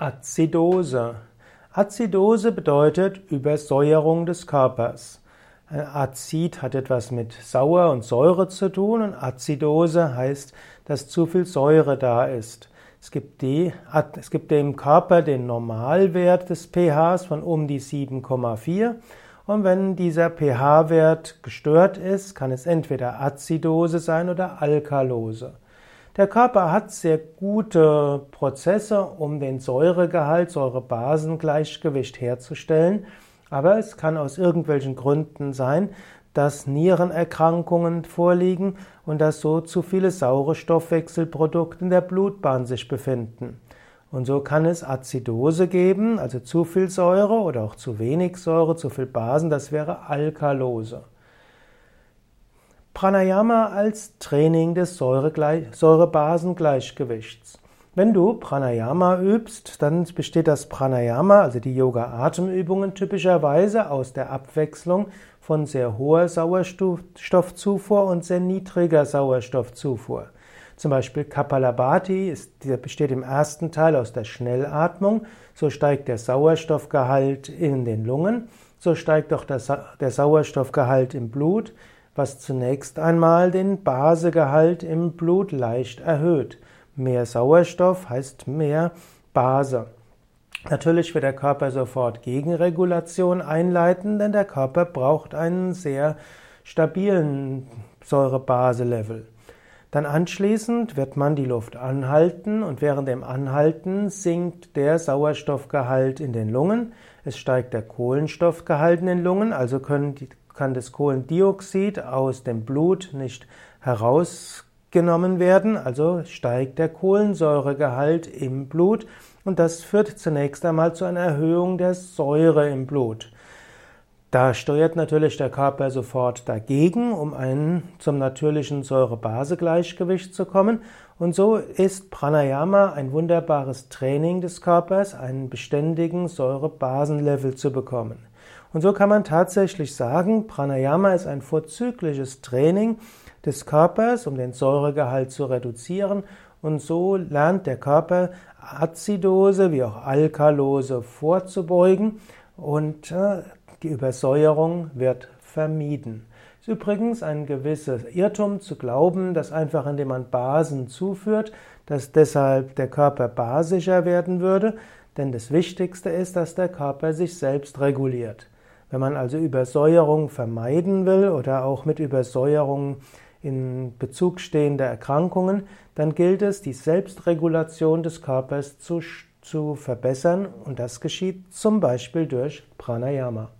Azidose. Azidose bedeutet Übersäuerung des Körpers. Azid hat etwas mit Sauer und Säure zu tun und Azidose heißt, dass zu viel Säure da ist. Es gibt, die, es gibt im Körper den Normalwert des pHs von um die 7,4 und wenn dieser pH-Wert gestört ist, kann es entweder Azidose sein oder Alkalose. Der Körper hat sehr gute Prozesse, um den Säuregehalt, Säurebasengleichgewicht herzustellen, aber es kann aus irgendwelchen Gründen sein, dass Nierenerkrankungen vorliegen und dass so zu viele saure Stoffwechselprodukte in der Blutbahn sich befinden. Und so kann es Azidose geben, also zu viel Säure oder auch zu wenig Säure, zu viel Basen, das wäre Alkalose. Pranayama als Training des Säurebasengleichgewichts. Wenn du Pranayama übst, dann besteht das Pranayama, also die Yoga-Atemübungen, typischerweise aus der Abwechslung von sehr hoher Sauerstoffzufuhr und sehr niedriger Sauerstoffzufuhr. Zum Beispiel Kapalabhati ist, besteht im ersten Teil aus der Schnellatmung, so steigt der Sauerstoffgehalt in den Lungen, so steigt auch der, der Sauerstoffgehalt im Blut, was zunächst einmal den Basegehalt im Blut leicht erhöht. Mehr Sauerstoff heißt mehr Base. Natürlich wird der Körper sofort Gegenregulation einleiten, denn der Körper braucht einen sehr stabilen Säure-Base-Level. Dann anschließend wird man die Luft anhalten und während dem Anhalten sinkt der Sauerstoffgehalt in den Lungen. Es steigt der Kohlenstoffgehalt in den Lungen, also können die, kann das Kohlendioxid aus dem Blut nicht herausgenommen werden, also steigt der Kohlensäuregehalt im Blut und das führt zunächst einmal zu einer Erhöhung der Säure im Blut. Da steuert natürlich der Körper sofort dagegen, um einen zum natürlichen Säure-Base-Gleichgewicht zu kommen. Und so ist Pranayama ein wunderbares Training des Körpers, einen beständigen Säure-Basen-Level zu bekommen. Und so kann man tatsächlich sagen, Pranayama ist ein vorzügliches Training des Körpers, um den Säuregehalt zu reduzieren. Und so lernt der Körper Azidose wie auch Alkalose vorzubeugen und äh, die Übersäuerung wird vermieden. Es ist übrigens ein gewisses Irrtum zu glauben, dass einfach indem man Basen zuführt, dass deshalb der Körper basischer werden würde, denn das Wichtigste ist, dass der Körper sich selbst reguliert. Wenn man also Übersäuerung vermeiden will oder auch mit Übersäuerung in Bezug stehende Erkrankungen, dann gilt es, die Selbstregulation des Körpers zu, zu verbessern und das geschieht zum Beispiel durch Pranayama.